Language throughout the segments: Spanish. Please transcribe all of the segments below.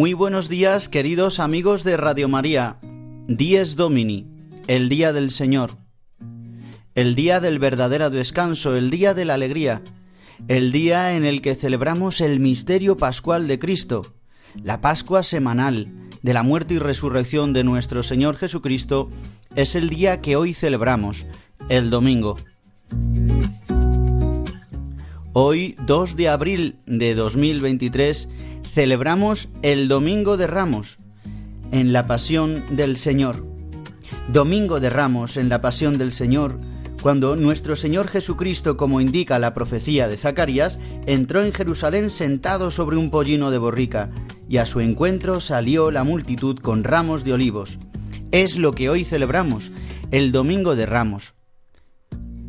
Muy buenos días, queridos amigos de Radio María. Dies Domini, el día del Señor. El día del verdadero descanso, el día de la alegría, el día en el que celebramos el misterio pascual de Cristo, la Pascua semanal de la muerte y resurrección de nuestro Señor Jesucristo, es el día que hoy celebramos, el domingo. Hoy, 2 de abril de 2023, celebramos el Domingo de Ramos en la Pasión del Señor. Domingo de Ramos en la Pasión del Señor, cuando nuestro Señor Jesucristo, como indica la profecía de Zacarías, entró en Jerusalén sentado sobre un pollino de borrica, y a su encuentro salió la multitud con ramos de olivos. Es lo que hoy celebramos, el Domingo de Ramos.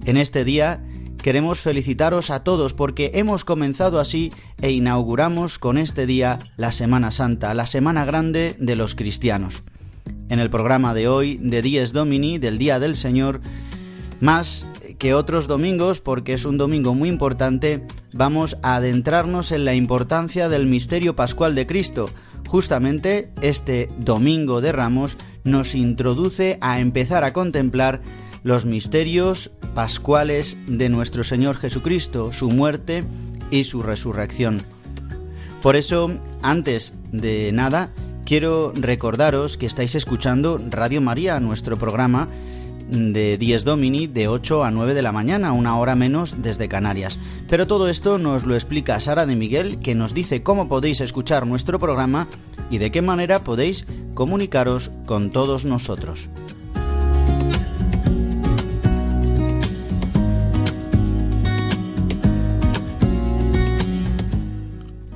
En este día Queremos felicitaros a todos porque hemos comenzado así e inauguramos con este día la Semana Santa, la Semana Grande de los cristianos. En el programa de hoy, de Dies Domini, del Día del Señor, más que otros domingos, porque es un domingo muy importante, vamos a adentrarnos en la importancia del misterio pascual de Cristo. Justamente este domingo de Ramos nos introduce a empezar a contemplar los misterios pascuales de nuestro Señor Jesucristo, su muerte y su resurrección. Por eso, antes de nada, quiero recordaros que estáis escuchando Radio María, nuestro programa de 10 Domini de 8 a 9 de la mañana, una hora menos desde Canarias. Pero todo esto nos lo explica Sara de Miguel, que nos dice cómo podéis escuchar nuestro programa y de qué manera podéis comunicaros con todos nosotros.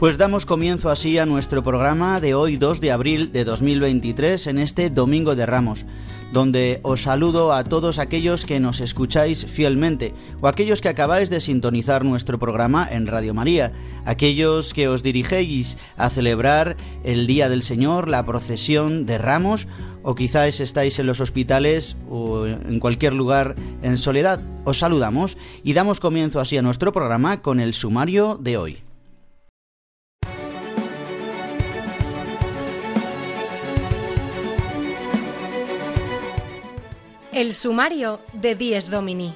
Pues damos comienzo así a nuestro programa de hoy 2 de abril de 2023 en este Domingo de Ramos, donde os saludo a todos aquellos que nos escucháis fielmente o aquellos que acabáis de sintonizar nuestro programa en Radio María, aquellos que os dirigéis a celebrar el Día del Señor, la procesión de Ramos o quizás estáis en los hospitales o en cualquier lugar en soledad. Os saludamos y damos comienzo así a nuestro programa con el sumario de hoy. El sumario de Dies Domini.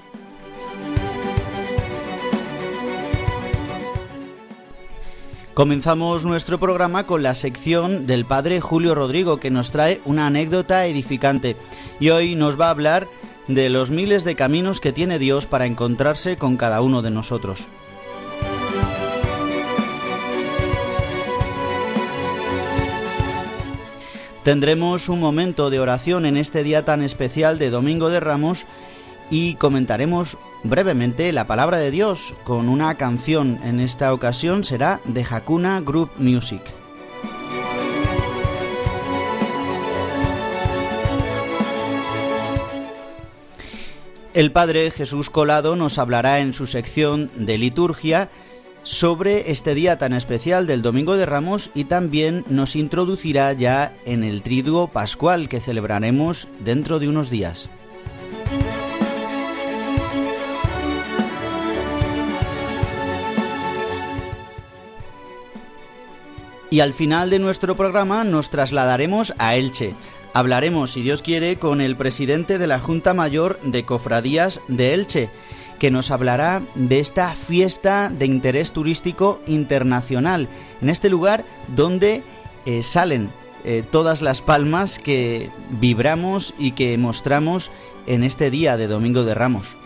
Comenzamos nuestro programa con la sección del padre Julio Rodrigo que nos trae una anécdota edificante y hoy nos va a hablar de los miles de caminos que tiene Dios para encontrarse con cada uno de nosotros. Tendremos un momento de oración en este día tan especial de Domingo de Ramos y comentaremos brevemente la palabra de Dios con una canción. En esta ocasión será de Hakuna Group Music. El Padre Jesús Colado nos hablará en su sección de liturgia sobre este día tan especial del Domingo de Ramos y también nos introducirá ya en el Triduo Pascual que celebraremos dentro de unos días. Y al final de nuestro programa nos trasladaremos a Elche. Hablaremos, si Dios quiere, con el presidente de la Junta Mayor de Cofradías de Elche, que nos hablará de esta fiesta de interés turístico internacional, en este lugar donde eh, salen eh, todas las palmas que vibramos y que mostramos en este día de Domingo de Ramos.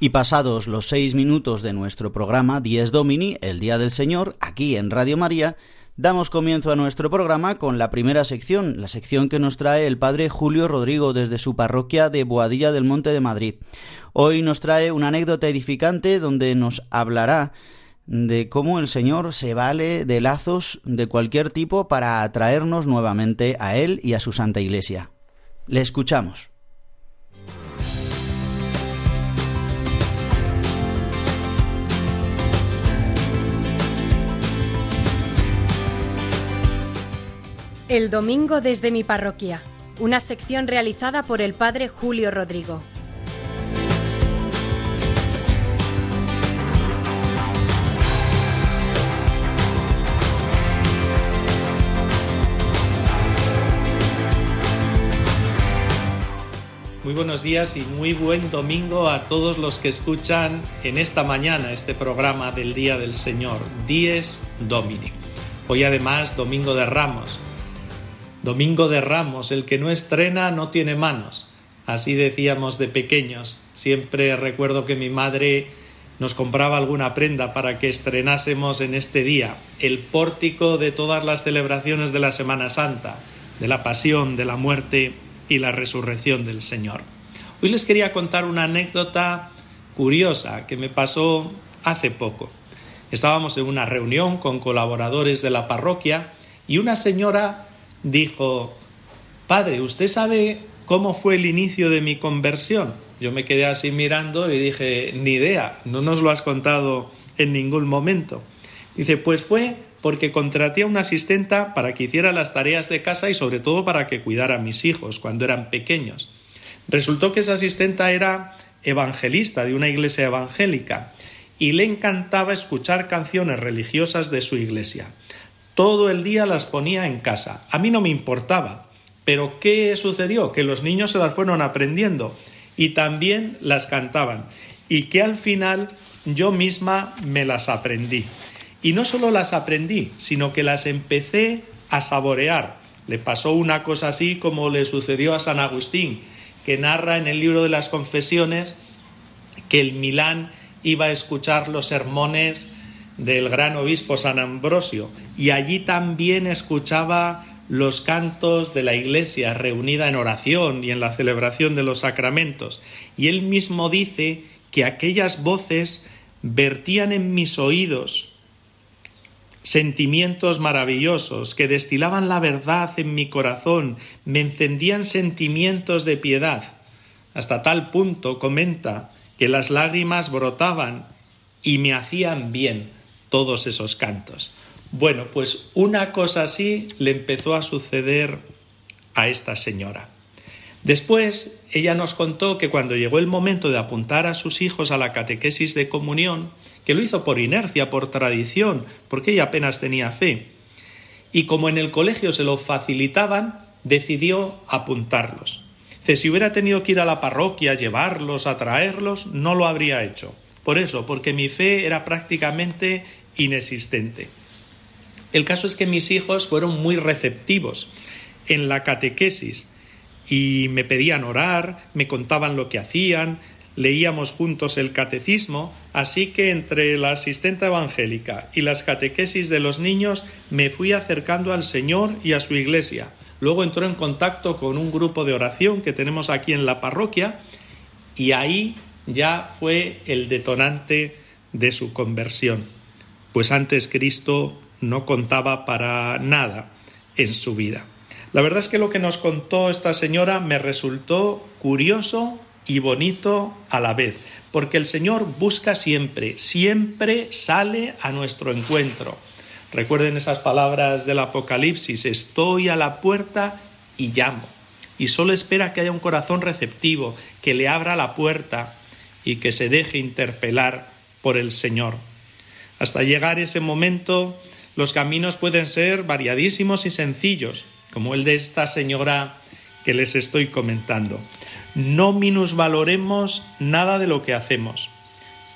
Y pasados los seis minutos de nuestro programa Dies Domini, el Día del Señor, aquí en Radio María, Damos comienzo a nuestro programa con la primera sección, la sección que nos trae el padre Julio Rodrigo desde su parroquia de Boadilla del Monte de Madrid. Hoy nos trae una anécdota edificante donde nos hablará de cómo el Señor se vale de lazos de cualquier tipo para atraernos nuevamente a Él y a su Santa Iglesia. Le escuchamos. El domingo desde mi parroquia, una sección realizada por el padre Julio Rodrigo. Muy buenos días y muy buen domingo a todos los que escuchan en esta mañana este programa del Día del Señor, Dies Domini. Hoy además Domingo de Ramos, Domingo de Ramos, el que no estrena no tiene manos. Así decíamos de pequeños. Siempre recuerdo que mi madre nos compraba alguna prenda para que estrenásemos en este día el pórtico de todas las celebraciones de la Semana Santa, de la pasión, de la muerte y la resurrección del Señor. Hoy les quería contar una anécdota curiosa que me pasó hace poco. Estábamos en una reunión con colaboradores de la parroquia y una señora dijo, Padre, ¿usted sabe cómo fue el inicio de mi conversión? Yo me quedé así mirando y dije, ni idea, no nos lo has contado en ningún momento. Dice, pues fue porque contraté a una asistenta para que hiciera las tareas de casa y sobre todo para que cuidara a mis hijos cuando eran pequeños. Resultó que esa asistenta era evangelista de una iglesia evangélica y le encantaba escuchar canciones religiosas de su iglesia. Todo el día las ponía en casa. A mí no me importaba. Pero ¿qué sucedió? Que los niños se las fueron aprendiendo y también las cantaban. Y que al final yo misma me las aprendí. Y no solo las aprendí, sino que las empecé a saborear. Le pasó una cosa así como le sucedió a San Agustín, que narra en el libro de las confesiones que el Milán iba a escuchar los sermones del gran obispo San Ambrosio y allí también escuchaba los cantos de la iglesia reunida en oración y en la celebración de los sacramentos. Y él mismo dice que aquellas voces vertían en mis oídos sentimientos maravillosos, que destilaban la verdad en mi corazón, me encendían sentimientos de piedad. Hasta tal punto, comenta, que las lágrimas brotaban y me hacían bien todos esos cantos. Bueno, pues una cosa así le empezó a suceder a esta señora. Después, ella nos contó que cuando llegó el momento de apuntar a sus hijos a la catequesis de comunión, que lo hizo por inercia, por tradición, porque ella apenas tenía fe, y como en el colegio se lo facilitaban, decidió apuntarlos. Si hubiera tenido que ir a la parroquia, llevarlos, a traerlos, no lo habría hecho. Por eso, porque mi fe era prácticamente inexistente. El caso es que mis hijos fueron muy receptivos en la catequesis y me pedían orar, me contaban lo que hacían, leíamos juntos el catecismo, así que entre la asistenta evangélica y las catequesis de los niños me fui acercando al Señor y a su iglesia. Luego entró en contacto con un grupo de oración que tenemos aquí en la parroquia y ahí ya fue el detonante de su conversión, pues antes Cristo no contaba para nada en su vida. La verdad es que lo que nos contó esta señora me resultó curioso y bonito a la vez, porque el Señor busca siempre, siempre sale a nuestro encuentro. Recuerden esas palabras del Apocalipsis, estoy a la puerta y llamo. Y solo espera que haya un corazón receptivo, que le abra la puerta y que se deje interpelar por el Señor. Hasta llegar ese momento, los caminos pueden ser variadísimos y sencillos, como el de esta señora que les estoy comentando no minusvaloremos nada de lo que hacemos.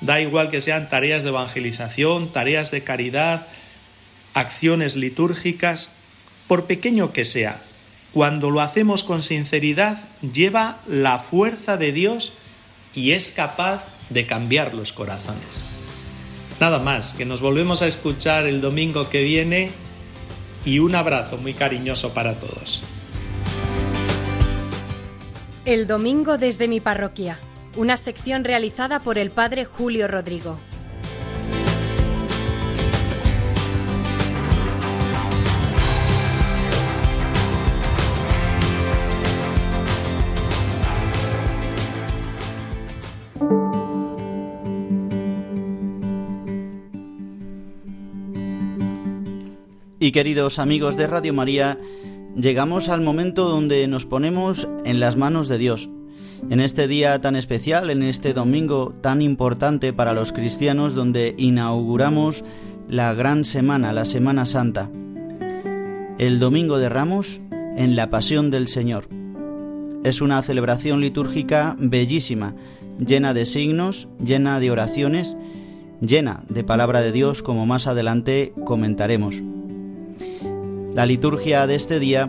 Da igual que sean tareas de evangelización, tareas de caridad, acciones litúrgicas, por pequeño que sea, cuando lo hacemos con sinceridad, lleva la fuerza de Dios y es capaz de cambiar los corazones. Nada más, que nos volvemos a escuchar el domingo que viene y un abrazo muy cariñoso para todos. El domingo desde mi parroquia, una sección realizada por el padre Julio Rodrigo. Y queridos amigos de Radio María, llegamos al momento donde nos ponemos en las manos de Dios. En este día tan especial, en este domingo tan importante para los cristianos, donde inauguramos la gran semana, la Semana Santa. El Domingo de Ramos en la Pasión del Señor. Es una celebración litúrgica bellísima, llena de signos, llena de oraciones, llena de palabra de Dios, como más adelante comentaremos. La liturgia de este día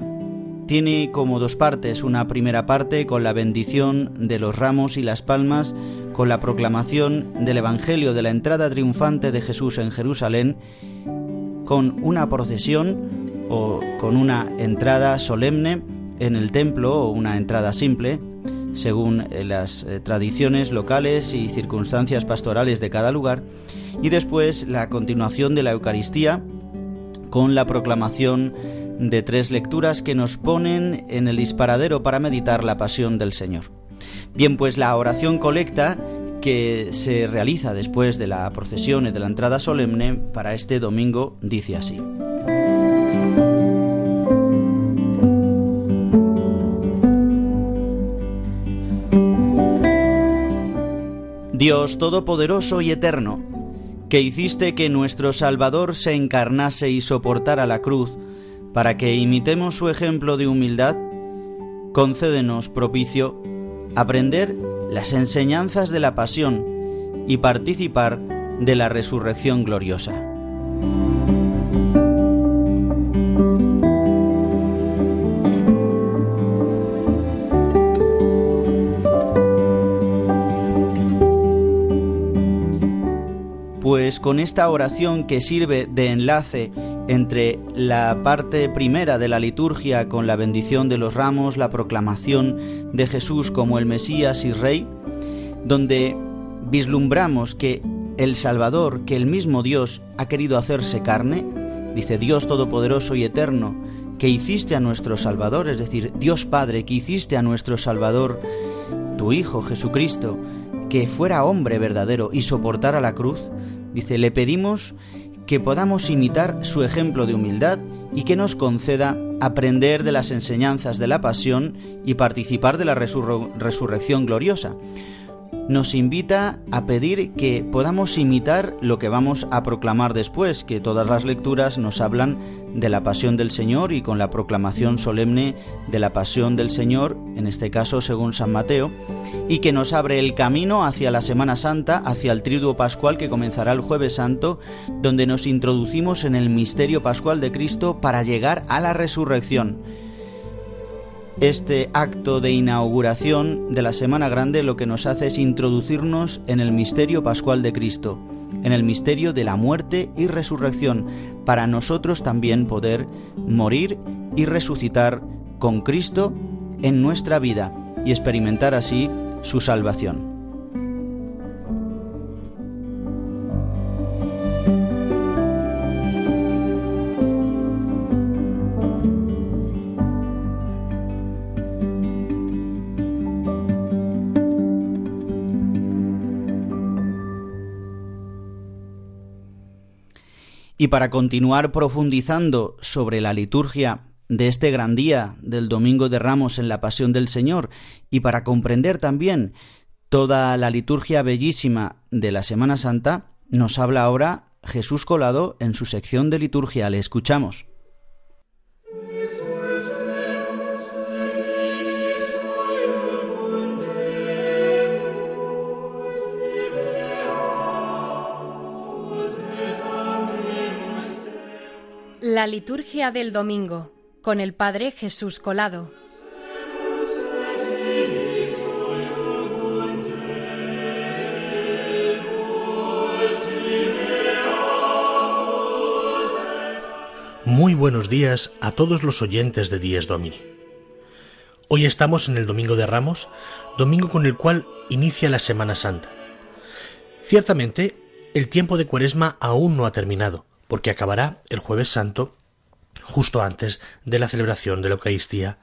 tiene como dos partes, una primera parte con la bendición de los ramos y las palmas, con la proclamación del Evangelio de la entrada triunfante de Jesús en Jerusalén, con una procesión o con una entrada solemne en el templo o una entrada simple, según eh, las eh, tradiciones locales y circunstancias pastorales de cada lugar, y después la continuación de la Eucaristía, con la proclamación de tres lecturas que nos ponen en el disparadero para meditar la pasión del Señor. Bien, pues la oración colecta que se realiza después de la procesión y de la entrada solemne para este domingo dice así. Dios Todopoderoso y Eterno, que hiciste que nuestro Salvador se encarnase y soportara la cruz, para que imitemos su ejemplo de humildad, concédenos propicio aprender las enseñanzas de la pasión y participar de la resurrección gloriosa. Con esta oración que sirve de enlace entre la parte primera de la liturgia con la bendición de los ramos, la proclamación de Jesús como el Mesías y Rey, donde vislumbramos que el Salvador, que el mismo Dios ha querido hacerse carne, dice Dios Todopoderoso y Eterno, que hiciste a nuestro Salvador, es decir, Dios Padre, que hiciste a nuestro Salvador, tu Hijo Jesucristo, que fuera hombre verdadero y soportara la cruz, Dice, le pedimos que podamos imitar su ejemplo de humildad y que nos conceda aprender de las enseñanzas de la pasión y participar de la resurrección gloriosa nos invita a pedir que podamos imitar lo que vamos a proclamar después, que todas las lecturas nos hablan de la pasión del Señor y con la proclamación solemne de la pasión del Señor, en este caso según San Mateo, y que nos abre el camino hacia la Semana Santa, hacia el Triduo Pascual que comenzará el jueves santo, donde nos introducimos en el misterio pascual de Cristo para llegar a la resurrección. Este acto de inauguración de la Semana Grande lo que nos hace es introducirnos en el misterio pascual de Cristo, en el misterio de la muerte y resurrección, para nosotros también poder morir y resucitar con Cristo en nuestra vida y experimentar así su salvación. Y para continuar profundizando sobre la liturgia de este gran día del Domingo de Ramos en la Pasión del Señor y para comprender también toda la liturgia bellísima de la Semana Santa, nos habla ahora Jesús Colado en su sección de liturgia. Le escuchamos. La liturgia del domingo con el Padre Jesús Colado. Muy buenos días a todos los oyentes de Dies Domini. Hoy estamos en el Domingo de Ramos, domingo con el cual inicia la Semana Santa. Ciertamente, el tiempo de Cuaresma aún no ha terminado, porque acabará el jueves santo justo antes de la celebración de la Eucaristía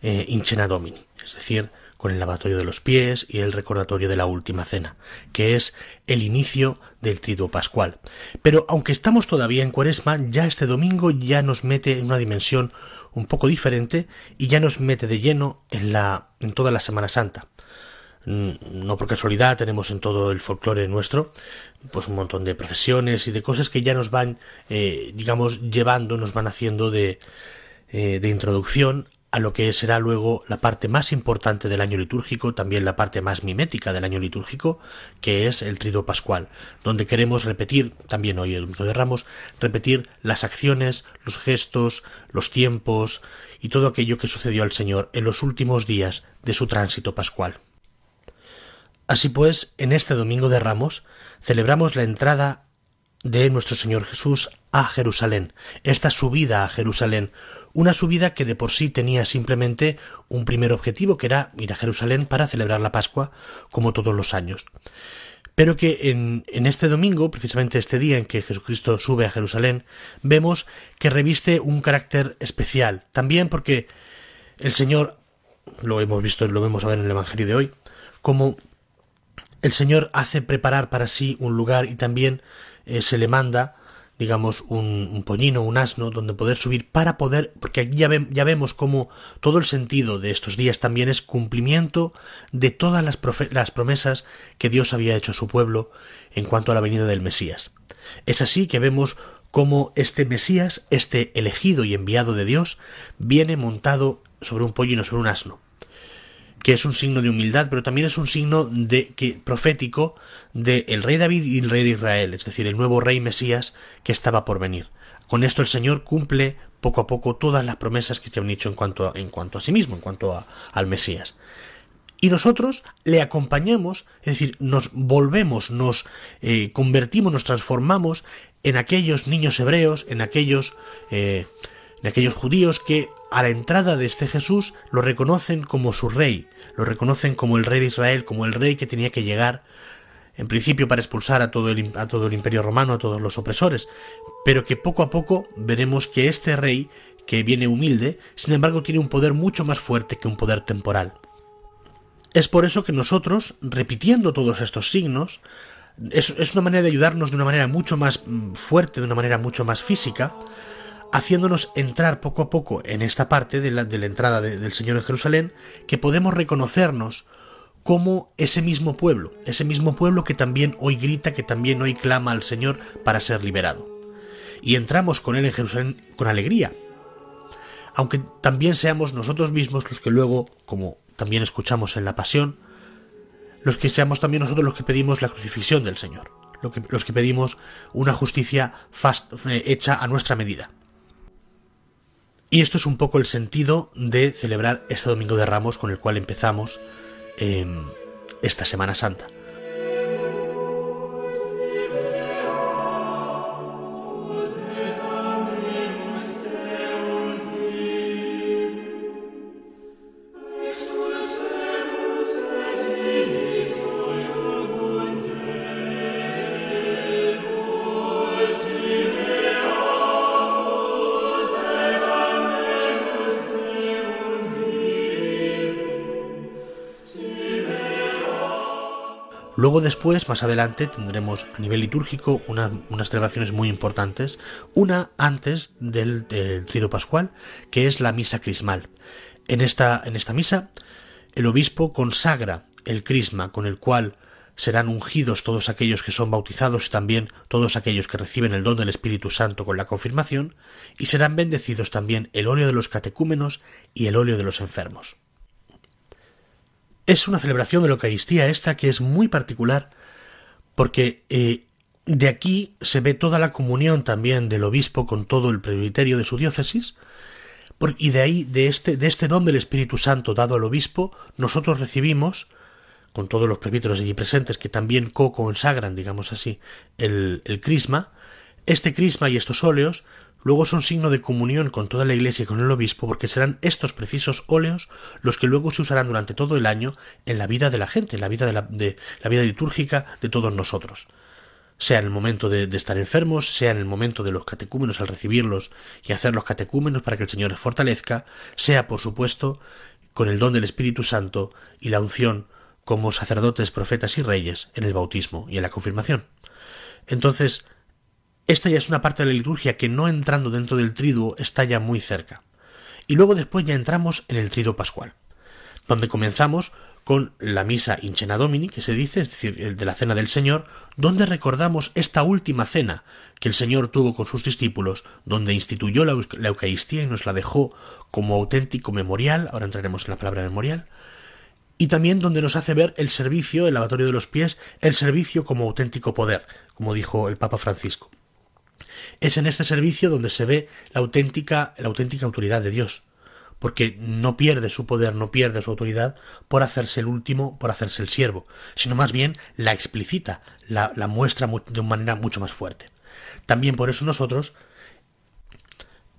eh, in cena domini, es decir, con el lavatorio de los pies y el recordatorio de la última cena, que es el inicio del triduo pascual. Pero aunque estamos todavía en cuaresma, ya este domingo ya nos mete en una dimensión un poco diferente y ya nos mete de lleno en la en toda la Semana Santa. Mm, no por casualidad tenemos en todo el folclore nuestro pues un montón de procesiones y de cosas que ya nos van eh, digamos llevando nos van haciendo de, eh, de introducción a lo que será luego la parte más importante del año litúrgico, también la parte más mimética del año litúrgico, que es el trido pascual, donde queremos repetir, también hoy el domingo de Ramos, repetir las acciones, los gestos, los tiempos y todo aquello que sucedió al Señor en los últimos días de su tránsito pascual. Así pues, en este Domingo de Ramos celebramos la entrada de nuestro Señor Jesús a Jerusalén, esta subida a Jerusalén, una subida que de por sí tenía simplemente un primer objetivo, que era ir a Jerusalén para celebrar la Pascua, como todos los años. Pero que en, este domingo, precisamente este día en que Jesucristo sube a Jerusalén, vemos que reviste un carácter especial, también porque el Señor, lo hemos visto, lo vemos a ver en el Evangelio de hoy, como el Señor hace preparar para sí un lugar y también eh, se le manda digamos, un, un, pollino, un asno, donde poder subir para poder, porque aquí ya, vemos como todo el sentido de estos días también es cumplimiento de todas las promesas que Dios había hecho a su pueblo en cuanto a la venida del Mesías. Es así que vemos cómo este Mesías, este elegido y enviado de Dios, viene montado sobre un pollino, sobre un asno que es un signo de humildad, pero también es un signo de que profético de el rey David y el rey de Israel, es decir, el nuevo rey Mesías que estaba por venir. Con esto el Señor cumple poco a poco todas las promesas que se han dicho en cuanto a, en cuanto a sí mismo, en cuanto a, al Mesías. Y nosotros le acompañamos, es decir, nos volvemos, nos eh, convertimos, nos transformamos en aquellos niños hebreos, en aquellos, eh, en aquellos judíos que a la entrada de este Jesús lo reconocen como su rey, lo reconocen como el rey de Israel, como el rey que tenía que llegar, en principio para expulsar a todo el, a todo el imperio romano, a todos los opresores, pero que poco a poco veremos que este rey, que viene humilde, sin embargo tiene un poder mucho más fuerte que un poder temporal. Es por eso que nosotros, repitiendo todos estos signos, es, es una manera de ayudarnos de una manera mucho más mm, fuerte, de una manera mucho más física, haciéndonos entrar poco a poco en esta parte de la, de la entrada de, del Señor en Jerusalén, que podemos reconocernos como ese mismo pueblo, ese mismo pueblo que también hoy grita, que también hoy clama al Señor para ser liberado. Y entramos con Él en Jerusalén con alegría, aunque también seamos nosotros mismos los que luego, como también escuchamos en la Pasión, los que seamos también nosotros los que pedimos la crucifixión del Señor, los que pedimos una justicia eh, hecha a nuestra medida. Y esto es un poco el sentido de celebrar este Domingo de Ramos con el cual empezamos em, esta Semana Santa. Luego después, más adelante, tendremos a nivel litúrgico unas celebraciones muy importantes. Una antes del, Trido Pascual, que es la misa crismal. En esta, en esta misa, el obispo consagra el crisma con el cual serán ungidos todos aquellos que son bautizados y también todos aquellos que reciben el don del Espíritu Santo con la confirmación, y serán bendecidos también el óleo de los catecúmenos y el óleo de los enfermos. Es una celebración de la Eucaristía esta que es muy particular porque eh, de aquí se ve toda la comunión también del obispo con todo el presbiterio de su diócesis y de ahí, de este, de este don del Espíritu Santo dado al obispo, nosotros recibimos, con todos los presbíteros allí presentes que también co-consagran, digamos así, el, el crisma, este crisma y estos óleos luego son signo de comunión con toda la Iglesia y con el obispo, porque serán estos precisos óleos los que luego se usarán durante todo el año en la vida de la gente, en la vida de la, vida litúrgica de todos nosotros. Sea en el momento de, de, estar enfermos, sea en el momento de los catecúmenos al recibirlos y hacer los catecúmenos para que el Señor les fortalezca, sea, por supuesto, con el don del Espíritu Santo y la unción como sacerdotes, profetas y reyes en el bautismo y en la confirmación. Entonces, esta ya es una parte de la liturgia que no entrando dentro del triduo está ya muy cerca. Y luego después ya entramos en el triduo pascual, donde comenzamos con la misa Incena Domini, que se dice, es decir, el de la cena del Señor, donde recordamos esta última cena que el Señor tuvo con sus discípulos, donde instituyó la, Eucaristía y nos la dejó como auténtico memorial, ahora entraremos en la palabra memorial, y también donde nos hace ver el servicio, el lavatorio de los pies, el servicio como auténtico poder, como dijo el Papa Francisco. Es en este servicio donde se ve la auténtica, la auténtica autoridad de Dios, porque no pierde su poder, no pierde su autoridad por hacerse el último, por hacerse el siervo, sino más bien la explicita, la, la muestra de una manera mucho más fuerte. También por eso nosotros,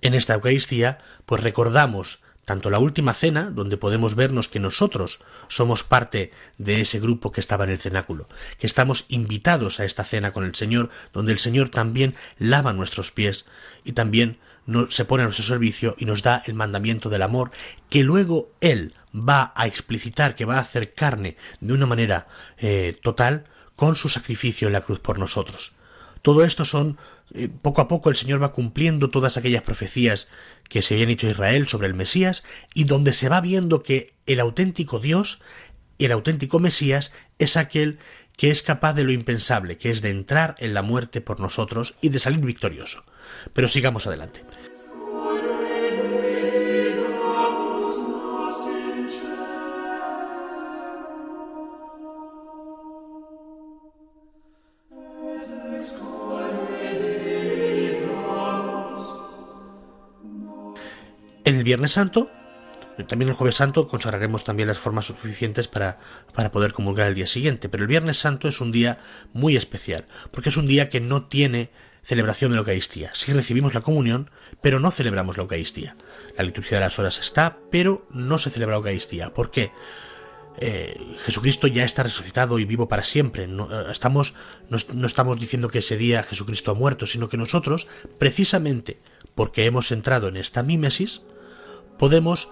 en esta Eucaristía, pues recordamos tanto la última cena, donde podemos vernos que nosotros somos parte de ese grupo que estaba en el cenáculo, que estamos invitados a esta cena con el Señor, donde el Señor también lava nuestros pies y también se pone a nuestro servicio y nos da el mandamiento del amor, que luego Él va a explicitar, que va a hacer carne de una manera eh, total con su sacrificio en la cruz por nosotros. Todo esto son eh, poco a poco el Señor va cumpliendo todas aquellas profecías que se habían hecho a Israel sobre el Mesías y donde se va viendo que el auténtico Dios, el auténtico Mesías, es aquel que es capaz de lo impensable, que es de entrar en la muerte por nosotros y de salir victorioso. Pero sigamos adelante. En el Viernes Santo, también el Jueves Santo, consagraremos también las formas suficientes para, para poder comulgar el día siguiente. Pero el Viernes Santo es un día muy especial, porque es un día que no tiene celebración de la Eucaristía. Sí recibimos la comunión, pero no celebramos la Eucaristía. La liturgia de las horas está, pero no se celebra la Eucaristía. ¿Por qué? Eh, Jesucristo ya está resucitado y vivo para siempre. No, eh, estamos, no estamos diciendo que ese día Jesucristo ha muerto, sino que nosotros, precisamente porque hemos entrado en esta mímesis, podemos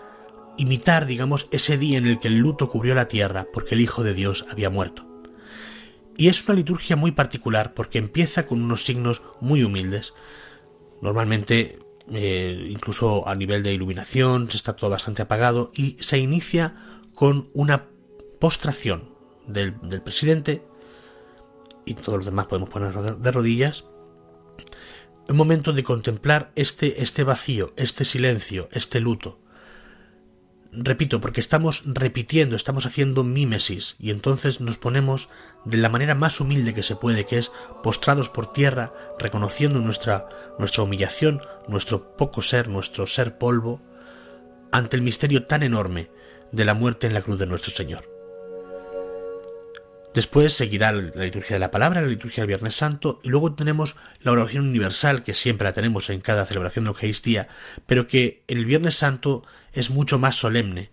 imitar, digamos, ese día en el que el luto cubrió la tierra porque el Hijo de Dios había muerto. Y es una liturgia muy particular porque empieza con unos signos muy humildes. Normalmente, eh, incluso a nivel de iluminación, se está todo bastante apagado y se inicia con una postración del, del presidente y todos los demás podemos poner de rodillas un momento de contemplar este, este vacío, este silencio, este luto. repito, porque estamos repitiendo, estamos haciendo mímesis, y entonces nos ponemos de la manera más humilde que se puede, que es postrados por tierra, reconociendo nuestra, nuestra humillación, nuestro poco ser, nuestro ser polvo, ante el misterio tan enorme de la muerte en la cruz de nuestro Señor. Después seguirá la liturgia de la palabra, la liturgia del Viernes Santo, y luego tenemos la oración universal, que siempre la tenemos en cada celebración de Eucaristía, pero que el Viernes Santo es mucho más solemne,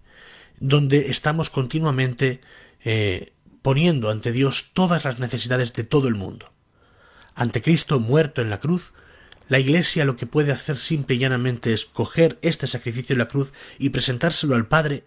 donde estamos continuamente eh, poniendo ante Dios todas las necesidades de todo el mundo. Ante Cristo muerto en la cruz, la Iglesia lo que puede hacer simple y llanamente es coger este sacrificio de la cruz y presentárselo al Padre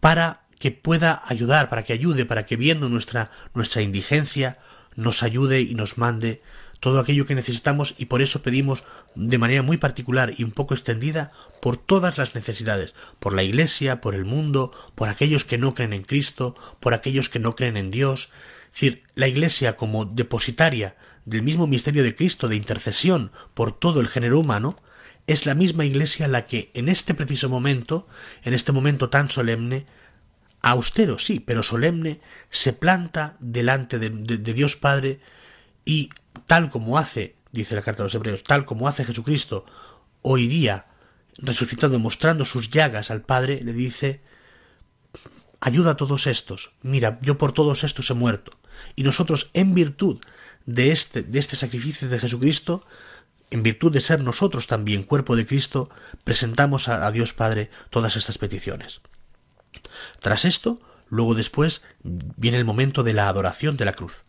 para que pueda ayudar, para que ayude, para que viendo nuestra, nuestra indigencia, nos ayude y nos mande todo aquello que necesitamos y por eso pedimos de manera muy particular y un poco extendida por todas las necesidades, por la Iglesia, por el mundo, por aquellos que no creen en Cristo, por aquellos que no creen en Dios. Es decir, la Iglesia como depositaria del mismo misterio de Cristo de intercesión por todo el género humano, es la misma Iglesia la que en este preciso momento, en este momento tan solemne, austero sí, pero solemne, se planta delante de, Dios Padre y tal como hace, dice la carta de los hebreos, tal como hace Jesucristo hoy día, resucitando, mostrando sus llagas al Padre, le dice, ayuda a todos estos, mira, yo por todos estos he muerto. Y nosotros, en virtud de este, de este sacrificio de Jesucristo, en virtud de ser nosotros también cuerpo de Cristo, presentamos a Dios Padre todas estas peticiones. Tras esto, luego después, viene el momento de la adoración de la cruz.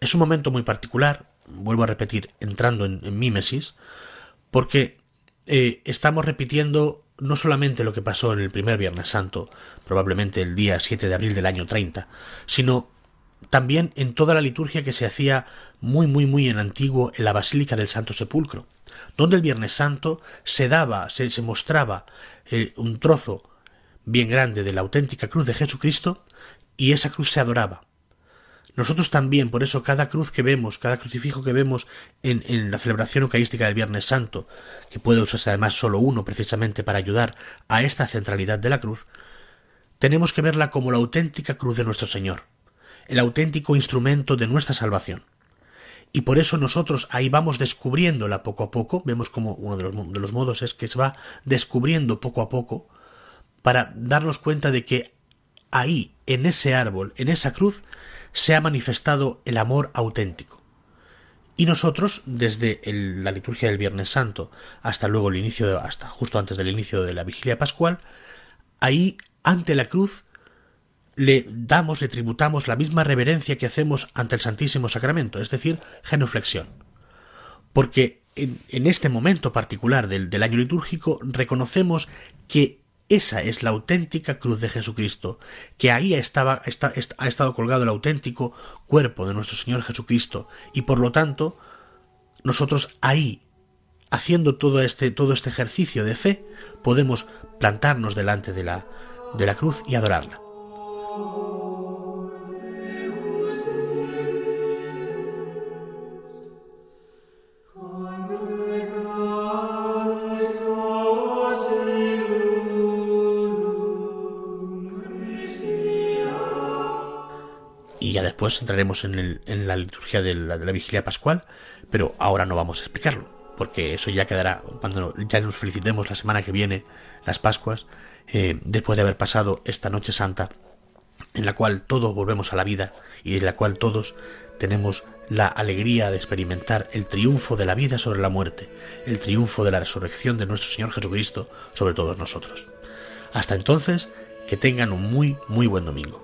Es un momento muy particular, vuelvo a repetir, entrando en, mímesis, porque eh, estamos repitiendo no solamente lo que pasó en el primer Viernes Santo, probablemente el día 7 de abril del año 30, sino también en toda la liturgia que se hacía muy muy muy en antiguo en la Basílica del Santo Sepulcro, donde el Viernes Santo se daba, se, mostraba eh, un trozo bien grande de la auténtica cruz de Jesucristo y esa cruz se adoraba. Nosotros también, por eso cada cruz que vemos, cada crucifijo que vemos en, en, la celebración eucarística del Viernes Santo, que puede usarse además solo uno precisamente para ayudar a esta centralidad de la cruz, tenemos que verla como la auténtica cruz de nuestro Señor, el auténtico instrumento de nuestra salvación. Y por eso nosotros ahí vamos descubriéndola poco a poco, vemos como uno de los, de los modos es que se va descubriendo poco a poco para darnos cuenta de que ahí, en ese árbol, en esa cruz, se ha manifestado el amor auténtico. Y nosotros, desde la liturgia del Viernes Santo hasta luego el inicio, hasta justo antes del inicio de la vigilia pascual, ahí, ante la cruz, le damos, le tributamos la misma reverencia que hacemos ante el Santísimo Sacramento, es decir, genuflexión. Porque en, este momento particular del, del año litúrgico reconocemos que esa es la auténtica cruz de Jesucristo, que ahí estaba, ha estado colgado el auténtico cuerpo de nuestro Señor Jesucristo, y por lo tanto, nosotros ahí, haciendo todo este, todo este ejercicio de fe, podemos plantarnos delante de la, de la cruz y adorarla. Ya después entraremos en, la liturgia de la, vigilia pascual, pero ahora no vamos a explicarlo, porque eso ya quedará cuando ya nos felicitemos la semana que viene, las Pascuas, eh, después de haber pasado esta noche santa, en la cual todos volvemos a la vida y en la cual todos tenemos la alegría de experimentar el triunfo de la vida sobre la muerte, el triunfo de la resurrección de nuestro Señor Jesucristo sobre todos nosotros. Hasta entonces, que tengan un muy, muy buen domingo.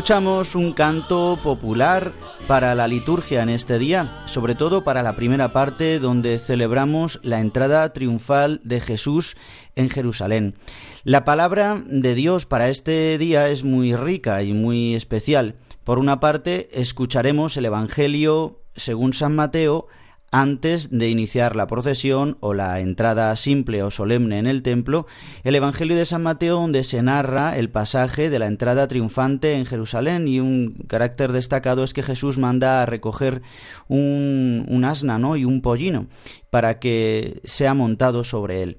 Escuchamos un canto popular para la liturgia en este día, sobre todo para la primera parte donde celebramos la entrada triunfal de Jesús en Jerusalén. La palabra de Dios para este día es muy rica y muy especial. Por una parte, escucharemos el Evangelio según San Mateo, antes de iniciar la procesión o la entrada simple o solemne en el templo, el Evangelio de San Mateo donde se narra el pasaje de la entrada triunfante en Jerusalén y un carácter destacado es que Jesús manda a recoger un, un asna y un pollino para que sea montado sobre él.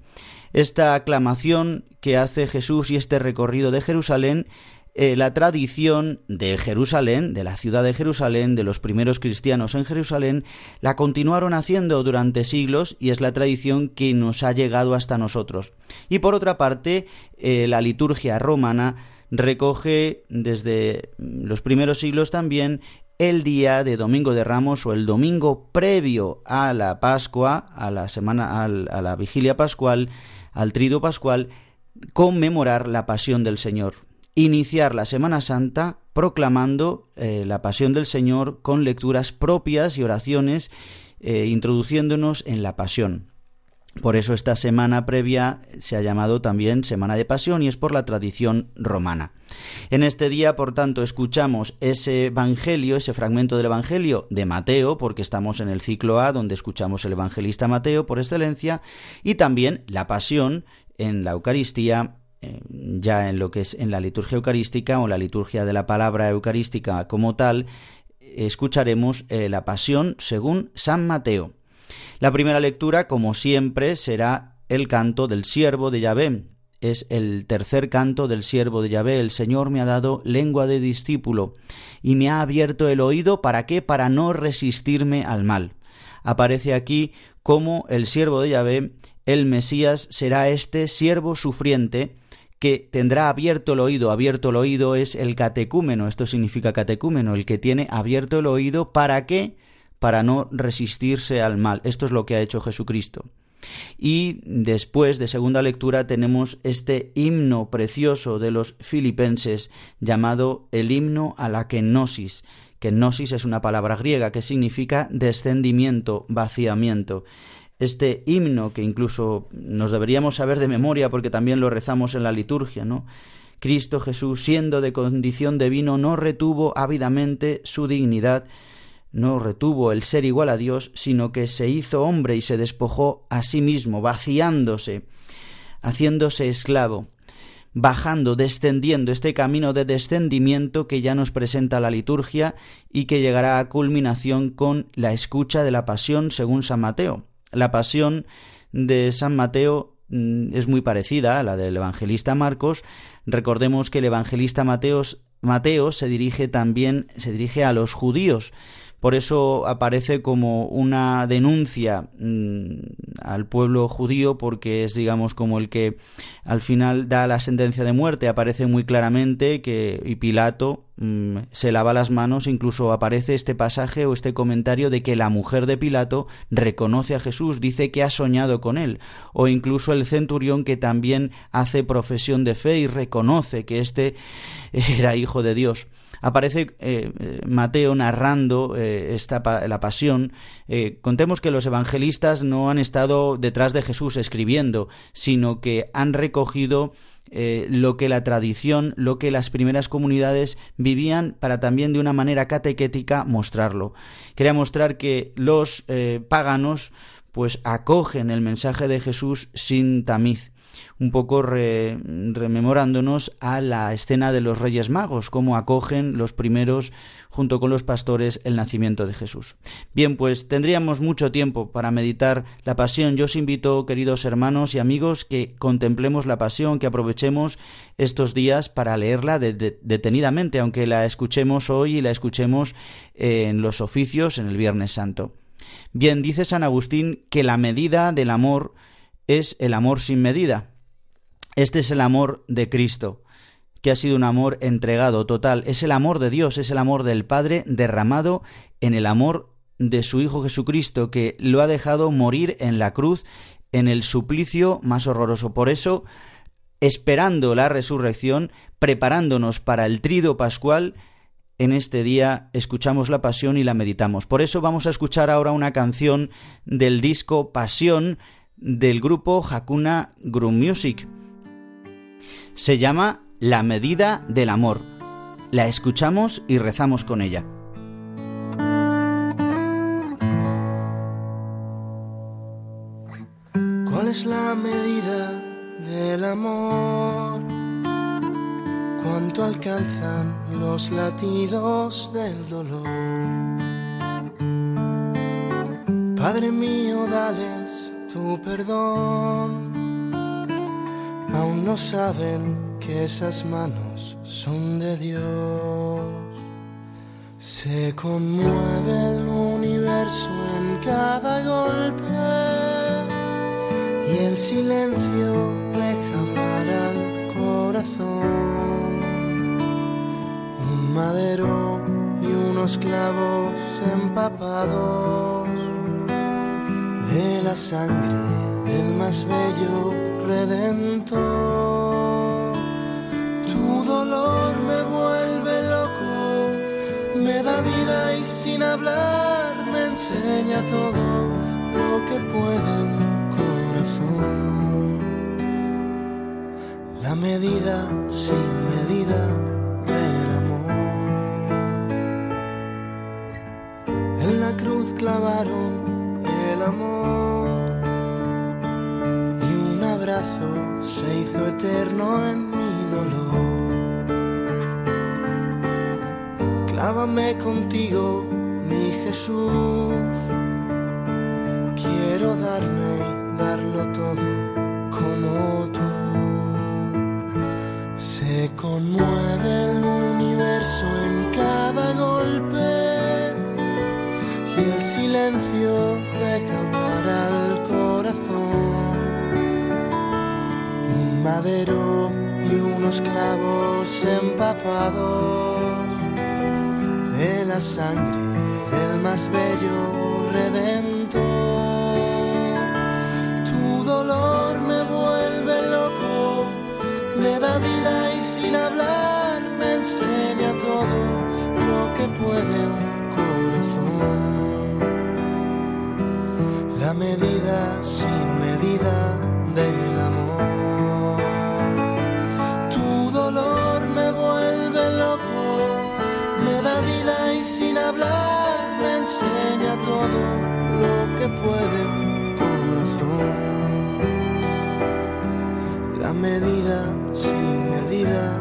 Esta aclamación que hace Jesús y este recorrido de Jerusalén eh, la tradición de Jerusalén, de la ciudad de Jerusalén, de los primeros cristianos en Jerusalén, la continuaron haciendo durante siglos y es la tradición que nos ha llegado hasta nosotros. Y por otra parte, eh, la liturgia romana recoge desde los primeros siglos también el día de Domingo de Ramos o el domingo previo a la Pascua, a la semana, a la vigilia pascual, al trido pascual, conmemorar la pasión del Señor iniciar la Semana Santa proclamando eh, la pasión del Señor con lecturas propias y oraciones, eh, introduciéndonos en la pasión. Por eso esta semana previa se ha llamado también Semana de Pasión y es por la tradición romana. En este día, por tanto, escuchamos ese Evangelio, ese fragmento del Evangelio de Mateo, porque estamos en el ciclo A, donde escuchamos el evangelista Mateo por excelencia, y también la Pasión en la Eucaristía ya en lo que es en la liturgia eucarística o la liturgia de la palabra eucarística como tal, escucharemos eh, la pasión según San Mateo. La primera lectura, como siempre, será el canto del siervo de Yahvé. Es el tercer canto del siervo de Yahvé. El Señor me ha dado lengua de discípulo y me ha abierto el oído. ¿Para qué? Para no resistirme al mal. Aparece aquí como el siervo de Yahvé, el Mesías, será este siervo sufriente que tendrá abierto el oído. Abierto el oído es el catecúmeno. Esto significa catecúmeno, el que tiene abierto el oído. ¿Para qué? Para no resistirse al mal. Esto es lo que ha hecho Jesucristo. Y después de segunda lectura tenemos este himno precioso de los filipenses llamado el himno a la kenosis. Kenosis es una palabra griega que significa descendimiento, vaciamiento este himno que incluso nos deberíamos saber de memoria porque también lo rezamos en la liturgia, ¿no? Cristo Jesús, siendo de condición de vino, no retuvo ávidamente su dignidad, no retuvo el ser igual a Dios, sino que se hizo hombre y se despojó a sí mismo, vaciándose, haciéndose esclavo, bajando, descendiendo, este camino de descendimiento que ya nos presenta la liturgia y que llegará a culminación con la escucha de la pasión según San Mateo. La pasión de San Mateo mm, es muy parecida a la del evangelista Marcos. Recordemos que el evangelista Mateo se dirige también se dirige a los judíos por eso aparece como una denuncia mm, al pueblo judío porque es digamos como el que al final da la sentencia de muerte. Aparece muy claramente que y Pilato mm, se lava las manos, incluso aparece este pasaje o este comentario de que la mujer de Pilato reconoce a Jesús, dice que ha soñado con él, o incluso el centurión que también hace profesión de fe y reconoce que éste era hijo de Dios aparece eh, eh, Mateo narrando eh, esta, la pasión. contemos que los evangelistas no han estado detrás de Jesús escribiendo, sino que han recogido lo que la tradición, lo que las primeras comunidades vivían para también de una manera catequética mostrarlo. Quería mostrar que los paganos pues acogen el mensaje de Jesús sin tamiz un poco rememorándonos a la escena de los Reyes Magos, cómo acogen los primeros junto con los pastores el nacimiento de Jesús. Bien, pues tendríamos mucho tiempo para meditar la pasión. Yo os invito, queridos hermanos y amigos, que contemplemos la pasión, que aprovechemos estos días para leerla detenidamente, aunque la escuchemos hoy y la escuchemos en los oficios en el Viernes Santo. Bien, dice San Agustín que la medida del amor es el amor sin medida. Este es el amor de Cristo, que ha sido un amor entregado total. Es el amor de Dios, es el amor del Padre derramado en el amor de su Hijo Jesucristo, que lo ha dejado morir en la cruz en el suplicio más horroroso. Por eso, esperando la resurrección, preparándonos para el trido pascual, en este día escuchamos la pasión y la meditamos. Por eso vamos a escuchar ahora una canción del disco Pasión del grupo Hakuna Group Music. Se llama La medida del amor. La escuchamos y rezamos con ella. ¿Cuál es la medida del amor? ¿Cuánto alcanzan los latidos del dolor? Padre mío, dales tu perdón. Aún no saben que esas manos son de Dios. Se conmueve el universo en cada golpe y el silencio deja hablar al corazón. Un madero y unos clavos empapados de la sangre del más bello redentor. Tu dolor me vuelve loco, me da vida y sin hablar me enseña todo lo que puede un corazón. La medida sin medida del amor. En la cruz clavaron amor y un abrazo se hizo eterno en mi dolor. Clávame contigo, mi Jesús. Quiero darme y darlo todo como tú. Se conmueve el y unos clavos empapados de la sangre del más bello redentor. Tu dolor me vuelve loco, me da vida y sin hablar me enseña todo lo que puede un corazón. La medida sin medida del amor. Medida sin medida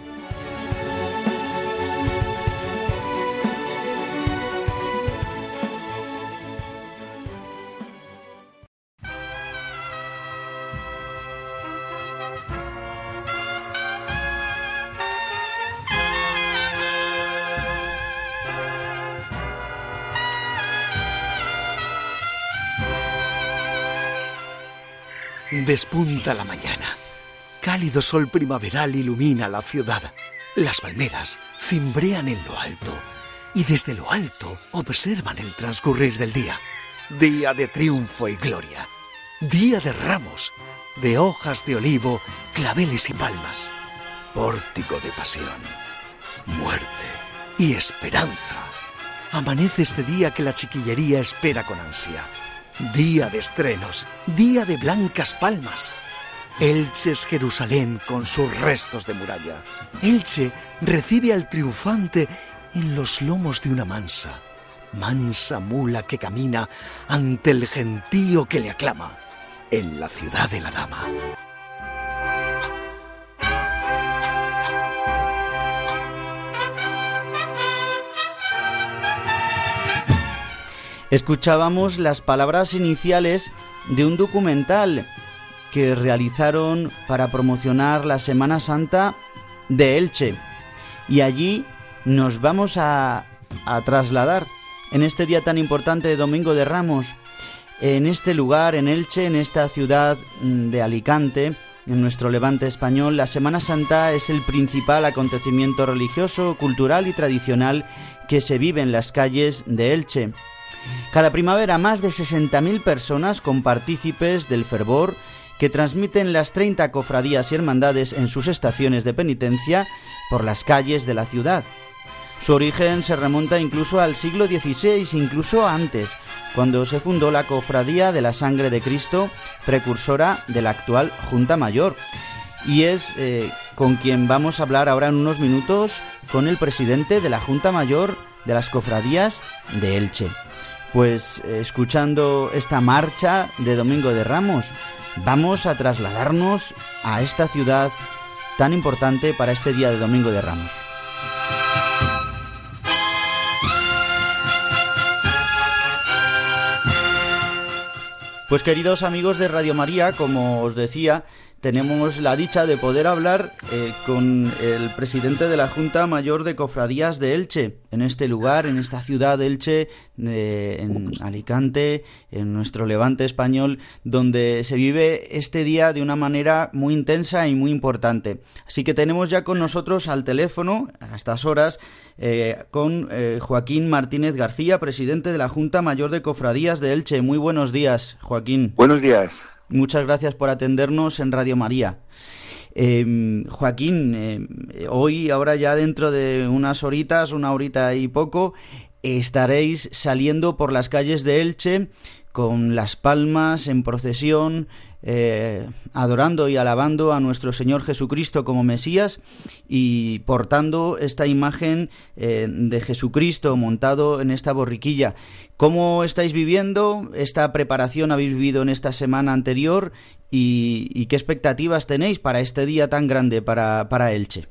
Despunta la mañana. Cálido sol primaveral ilumina la ciudad. Las palmeras cimbrean en lo alto y desde lo alto observan el transcurrir del día. Día de triunfo y gloria. Día de ramos, de hojas de olivo, claveles y palmas. Pórtico de pasión, muerte y esperanza. Amanece este día que la chiquillería espera con ansia. Día de estrenos, día de blancas palmas. Elche es Jerusalén con sus restos de muralla. Elche recibe al triunfante en los lomos de una mansa. mansa mula que camina ante el gentío que le aclama en la ciudad de la dama. Escuchábamos las palabras iniciales de un documental que realizaron para promocionar la Semana Santa de Elche. Y allí nos vamos a, trasladar en este día tan importante de Domingo de Ramos, en este lugar, en Elche, en esta ciudad de Alicante, en nuestro levante español, la Semana Santa es el principal acontecimiento religioso, cultural y tradicional que se vive en las calles de Elche. Cada primavera más de 60.000 personas con partícipes del fervor que transmiten las 30 cofradías y hermandades en sus estaciones de penitencia por las calles de la ciudad. Su origen se remonta incluso al siglo XVI, incluso antes, cuando se fundó la Cofradía de la Sangre de Cristo, precursora de la actual Junta Mayor. Y es eh, con quien vamos a hablar ahora en unos minutos con el presidente de la Junta Mayor de las Cofradías de Elche. Pues escuchando esta marcha de Domingo de Ramos, vamos a trasladarnos a esta ciudad tan importante para este día de Domingo de Ramos. Pues queridos amigos de Radio María, como os decía, tenemos la dicha de poder hablar eh, con el presidente de la Junta Mayor de Cofradías de Elche, en este lugar, en esta ciudad de Elche, de- en Alicante, en nuestro levante español, donde se vive este día de una manera muy intensa y muy importante. Así que tenemos ya con nosotros al teléfono, a estas horas, eh, con eh, Joaquín Martínez García, presidente de la Junta Mayor de Cofradías de Elche. Muy buenos días, Joaquín. Buenos días. Muchas gracias por atendernos en Radio María. Eh, Joaquín, eh, hoy, ahora ya dentro de unas horitas, una horita y poco, estaréis saliendo por las calles de Elche con las palmas en procesión, eh, adorando y alabando a nuestro Señor Jesucristo como Mesías y portando esta imagen eh, de Jesucristo montado en esta borriquilla. ¿Cómo estáis viviendo esta preparación habéis vivido en esta semana anterior y, qué expectativas tenéis para este día tan grande para, para Elche?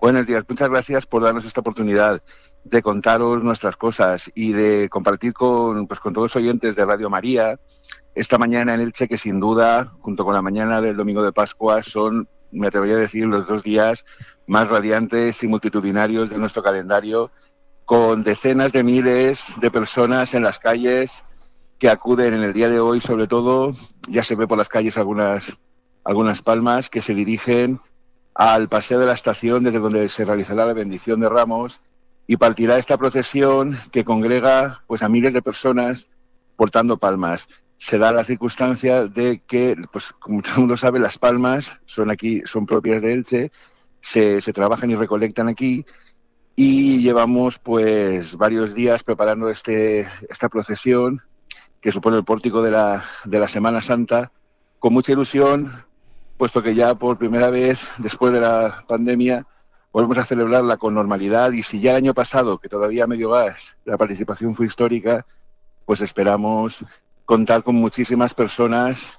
Buenos días. Muchas gracias por darnos esta oportunidad de contaros nuestras cosas y de compartir con, pues, con todos los oyentes de Radio María. Esta mañana en Elche que sin duda, junto con la mañana del domingo de Pascua, son, me atrevería a decir, los dos días más radiantes y multitudinarios de nuestro calendario, con decenas de miles de personas en las calles que acuden en el día de hoy, sobre todo, ya se ve por las calles algunas, algunas palmas que se dirigen al paseo de la estación desde donde se realizará la bendición de ramos y partirá esta procesión que congrega pues a miles de personas portando palmas. Se da la circunstancia de que, pues como todo el mundo sabe, las palmas son aquí, son propias de Elche, se, se trabajan y recolectan aquí y llevamos pues varios días preparando este, esta procesión que supone el pórtico de la, de la Semana Santa con mucha ilusión, puesto que ya por primera vez después de la pandemia volvemos a celebrarla con normalidad y si ya el año pasado, que todavía medio gas, la participación fue histórica, pues esperamos contar con muchísimas personas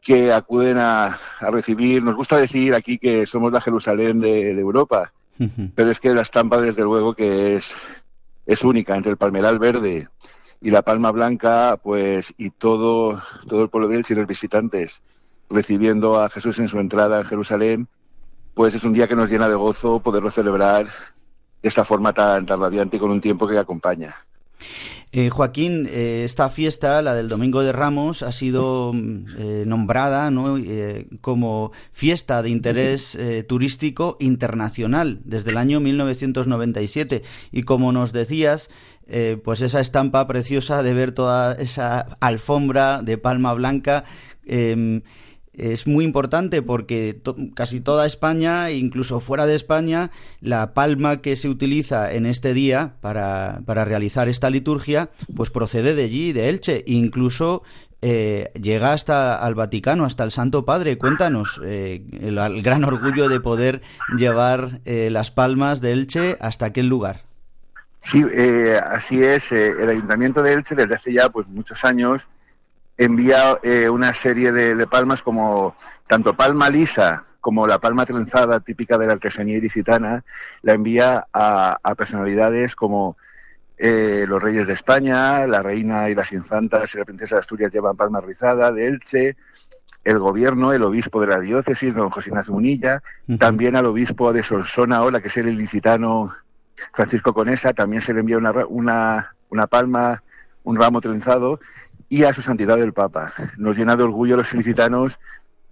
que acuden a, a recibir, nos gusta decir aquí que somos la Jerusalén de, de Europa, pero es que la estampa desde luego que es, es única entre el palmeral verde y la palma blanca, pues y todo, todo el pueblo de Elche y los visitantes recibiendo a Jesús en su entrada en Jerusalén, pues es un día que nos llena de gozo poderlo celebrar de esta forma tan, tan radiante y con un tiempo que acompaña. Eh, Joaquín, eh, esta fiesta, la del Domingo de Ramos, ha sido mm, eh, nombrada ¿no? Como fiesta de interés turístico internacional desde el año 1997. Y como nos decías, pues esa estampa preciosa de ver toda esa alfombra de palma blanca. Es muy importante porque casi toda España, incluso fuera de España, la palma que se utiliza en este día para, para realizar esta liturgia, pues procede de allí, de Elche, incluso eh, llega hasta al Vaticano, hasta el Santo Padre. Cuéntanos eh, el, el gran orgullo de poder llevar eh, las palmas de Elche hasta aquel lugar. Sí, eh, así es. eh, el Ayuntamiento de Elche desde hace ya pues muchos años envía eh, una serie de, de palmas como tanto palma lisa como la palma trenzada típica de la artesanía ilicitana, la envía a, a personalidades como eh, los reyes de España, la reina y las infantas y la princesa de Asturias llevan palma rizada de Elche, el gobierno, el obispo de la diócesis, don José Ignacio Munilla, también al obispo de Solsona, ahora que es el ilicitano Francisco Conesa, también se le envía una, una, una palma, un ramo trenzado, y a su santidad el Papa. Nos llena de orgullo a los ilicitanos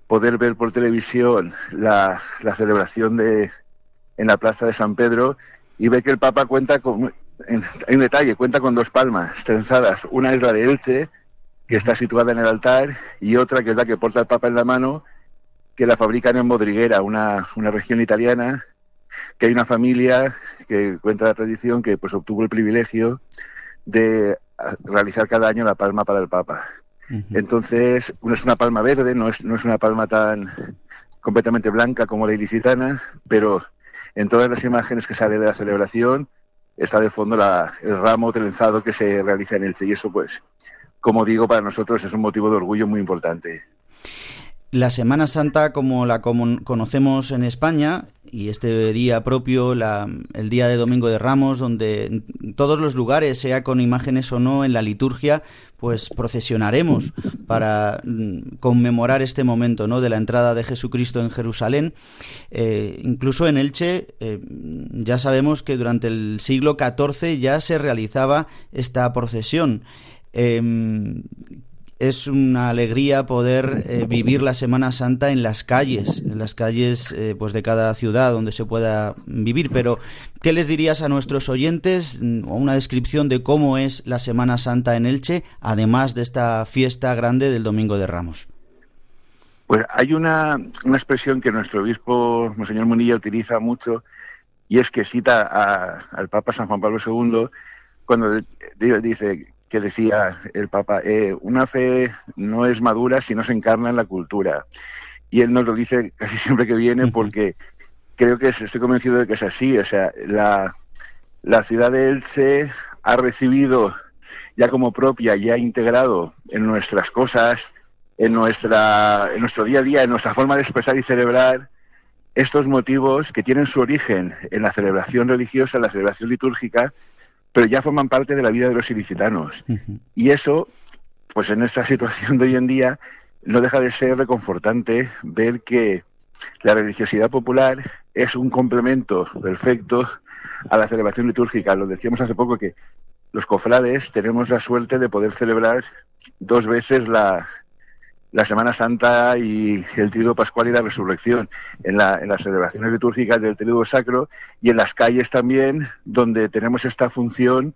poder ver por televisión la, la celebración de en la plaza de San Pedro y ver que el Papa cuenta con en- hay un detalle, cuenta con dos palmas trenzadas. Una es la de Elche, que está situada en el altar, y otra que es la que porta el Papa en la mano, que la fabrican en Modriguera, una, una región italiana, que hay una familia que cuenta la tradición que pues obtuvo el privilegio de realizar cada año la palma para el Papa. Entonces, no es una palma verde, no es, no es una palma tan completamente blanca como la ilicitana, pero en todas las imágenes que sale de la celebración está de fondo la- el ramo trenzado que se realiza en Elche. Y eso, pues, como digo, para nosotros es un motivo de orgullo muy importante. La Semana Santa, como la cono- conocemos en España, y este día propio, la- el día de Domingo de Ramos, donde en todos los lugares, sea con imágenes o no, en la liturgia, pues procesionaremos para mm, conmemorar este momento ¿no? de la entrada de Jesucristo en Jerusalén. Eh, incluso en Elche, eh, ya sabemos que durante el siglo XIV ya se realizaba esta procesión. Em, es una alegría poder eh, vivir la Semana Santa en las calles, en las calles eh, pues de cada ciudad donde se pueda vivir. Pero, ¿qué les dirías a nuestros oyentes mm, una descripción de cómo es la Semana Santa en Elche, además de esta fiesta grande del Domingo de Ramos? Pues hay una, una expresión que nuestro obispo, Monseñor Munilla, utiliza mucho y es que cita a- al Papa San Juan Pablo II cuando de- dice que decía el Papa, eh, una fe no es madura si no se encarna en la cultura. Y él nos lo dice casi siempre que viene porque creo que es- estoy convencido de que es así. O sea, la, la ciudad de Elche ha recibido ya como propia, ya integrado en nuestras cosas, en, nuestra, en nuestro día a día, en nuestra forma de expresar y celebrar estos motivos que tienen su origen en la celebración religiosa, en la celebración litúrgica, pero ya forman parte de la vida de los ilicitanos. Y eso, pues en esta situación de hoy en día, no deja de ser reconfortante ver que la religiosidad popular es un complemento perfecto a la celebración litúrgica. Lo decíamos hace poco que los cofrades tenemos la suerte de poder celebrar dos veces la, la Semana Santa y el Triduo Pascual y la Resurrección, en, la- en las celebraciones litúrgicas del Triduo Sacro y en las calles también, donde tenemos esta función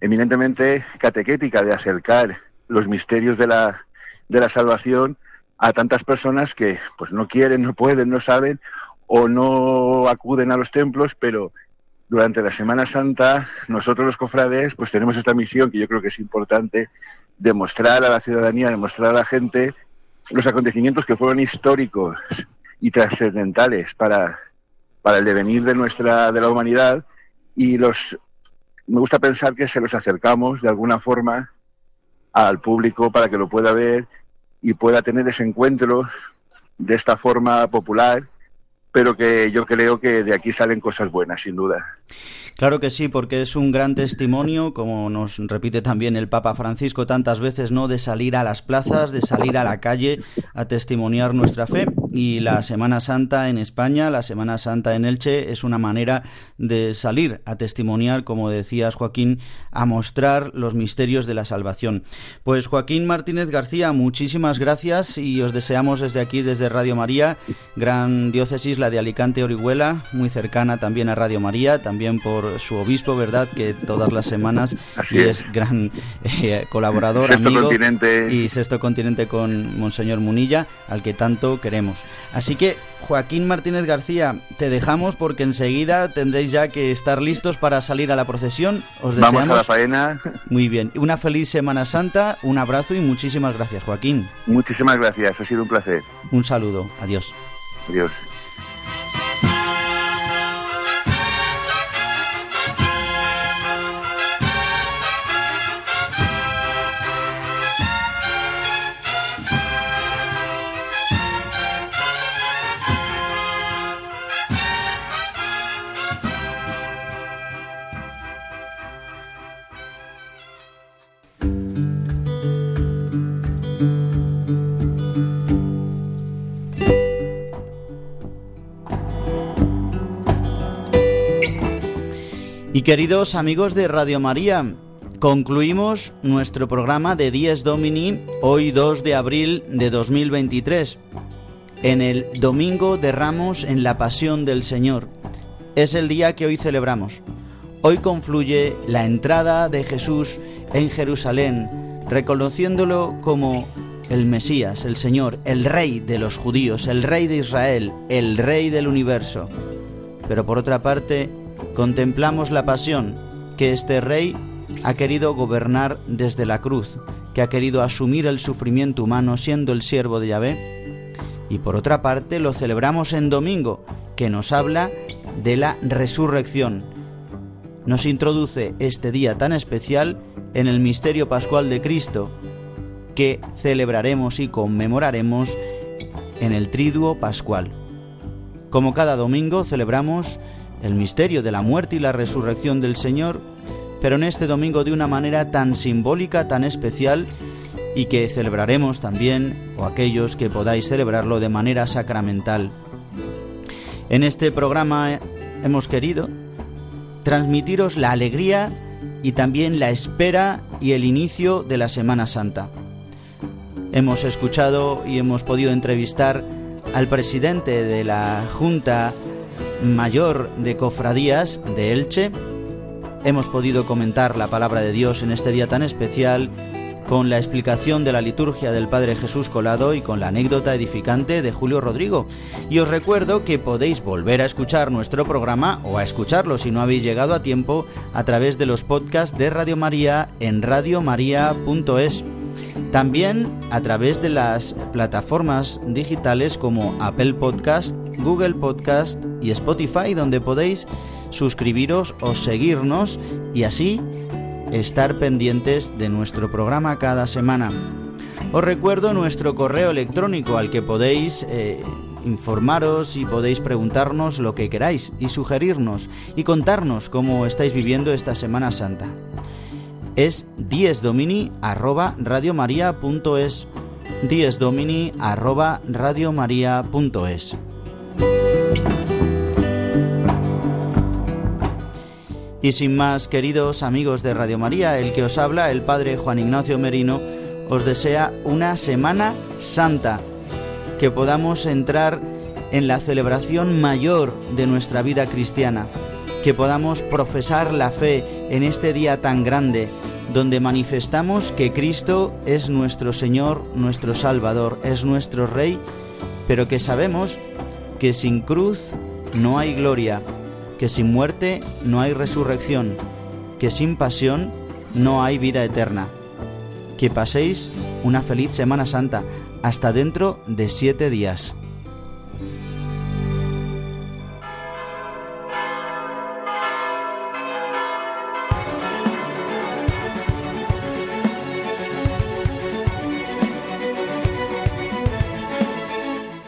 eminentemente catequética de acercar los misterios de la, de la salvación a tantas personas que pues no quieren, no pueden, no saben o no acuden a los templos, pero durante la Semana Santa nosotros los cofrades pues tenemos esta misión que yo creo que es importante demostrar a la ciudadanía, demostrar a la gente los acontecimientos que fueron históricos y trascendentales para, para el devenir de nuestra de la humanidad. Y los me gusta pensar que se los acercamos de alguna forma al público para que lo pueda ver y pueda tener ese encuentro de esta forma popular, pero que yo creo que de aquí salen cosas buenas, sin duda. Claro que sí, porque es un gran testimonio, como nos repite también el Papa Francisco tantas veces, ¿no? De salir a las plazas, de salir a la calle a testimoniar nuestra fe. Y la Semana Santa en España, la Semana Santa en Elche, es una manera de salir a testimoniar, como decías Joaquín, a mostrar los misterios de la salvación. Pues Joaquín Martínez García, muchísimas gracias y os deseamos desde aquí, desde Radio María, gran diócesis, la de Alicante Orihuela, muy cercana también a Radio María, también por su obispo, ¿verdad? Que todas las semanas Así y es. es gran eh, colaborador, Sexto amigo Continente. y Sexto Continente con Monseñor Munilla, al que tanto queremos. Así que, Joaquín Martínez García, te dejamos porque enseguida tendréis ya que estar listos para salir a la procesión. Os Vamos a deseamos la faena. muy bien. Una feliz Semana Santa, un abrazo y muchísimas gracias, Joaquín. Muchísimas gracias, ha sido un placer. Un saludo. Adiós. Adiós. Queridos amigos de Radio María, concluimos nuestro programa de Dies Domini hoy 2 de abril de 2023, en el Domingo de Ramos en la Pasión del Señor. Es el día que hoy celebramos. Hoy confluye la entrada de Jesús en Jerusalén, reconociéndolo como el Mesías, el Señor, el Rey de los judíos, el Rey de Israel, el Rey del universo. Pero por otra parte, contemplamos la pasión que este Rey ha querido gobernar desde la cruz, que ha querido asumir el sufrimiento humano siendo el siervo de Yahvé. Y por otra parte, lo celebramos en domingo, que nos habla de la resurrección. Nos introduce este día tan especial en el misterio pascual de Cristo, que celebraremos y conmemoraremos en el triduo pascual. Como cada domingo celebramos el misterio de la muerte y la resurrección del Señor, pero en este domingo de una manera tan simbólica, tan especial, y que celebraremos también, o aquellos que podáis celebrarlo de manera sacramental. En este programa hemos querido transmitiros la alegría y también la espera y el inicio de la Semana Santa. Hemos escuchado y hemos podido entrevistar al presidente de la Junta Mayor de Cofradías de Elche. Hemos podido comentar la palabra de Dios en este día tan especial con la explicación de la liturgia del Padre Jesús Colado y con la anécdota edificante de Julio Rodrigo. Y os recuerdo que podéis volver a escuchar nuestro programa o a escucharlo si no habéis llegado a tiempo a través de los podcasts de Radio María en radiomaria.es. También a través de las plataformas digitales como Apple Podcast, Google Podcast y Spotify, donde podéis suscribiros o seguirnos y así estar pendientes de nuestro programa cada semana. Os recuerdo nuestro correo electrónico al que podéis eh, informaros y podéis preguntarnos lo que queráis y sugerirnos y contarnos cómo estáis viviendo esta Semana Santa. Es diesdomini arroba radiomaria.es diesdomini arroba radiomaria.es Y sin más, queridos amigos de Radio María, el que os habla, el Padre Juan Ignacio Merino, os desea una Semana Santa, que podamos entrar en la celebración mayor de nuestra vida cristiana, que podamos profesar la fe en este día tan grande, donde manifestamos que Cristo es nuestro Señor, nuestro Salvador, es nuestro Rey, pero que sabemos que sin cruz no hay gloria, que sin muerte no hay resurrección, que sin pasión no hay vida eterna. Que paséis una feliz Semana Santa, hasta dentro de siete días.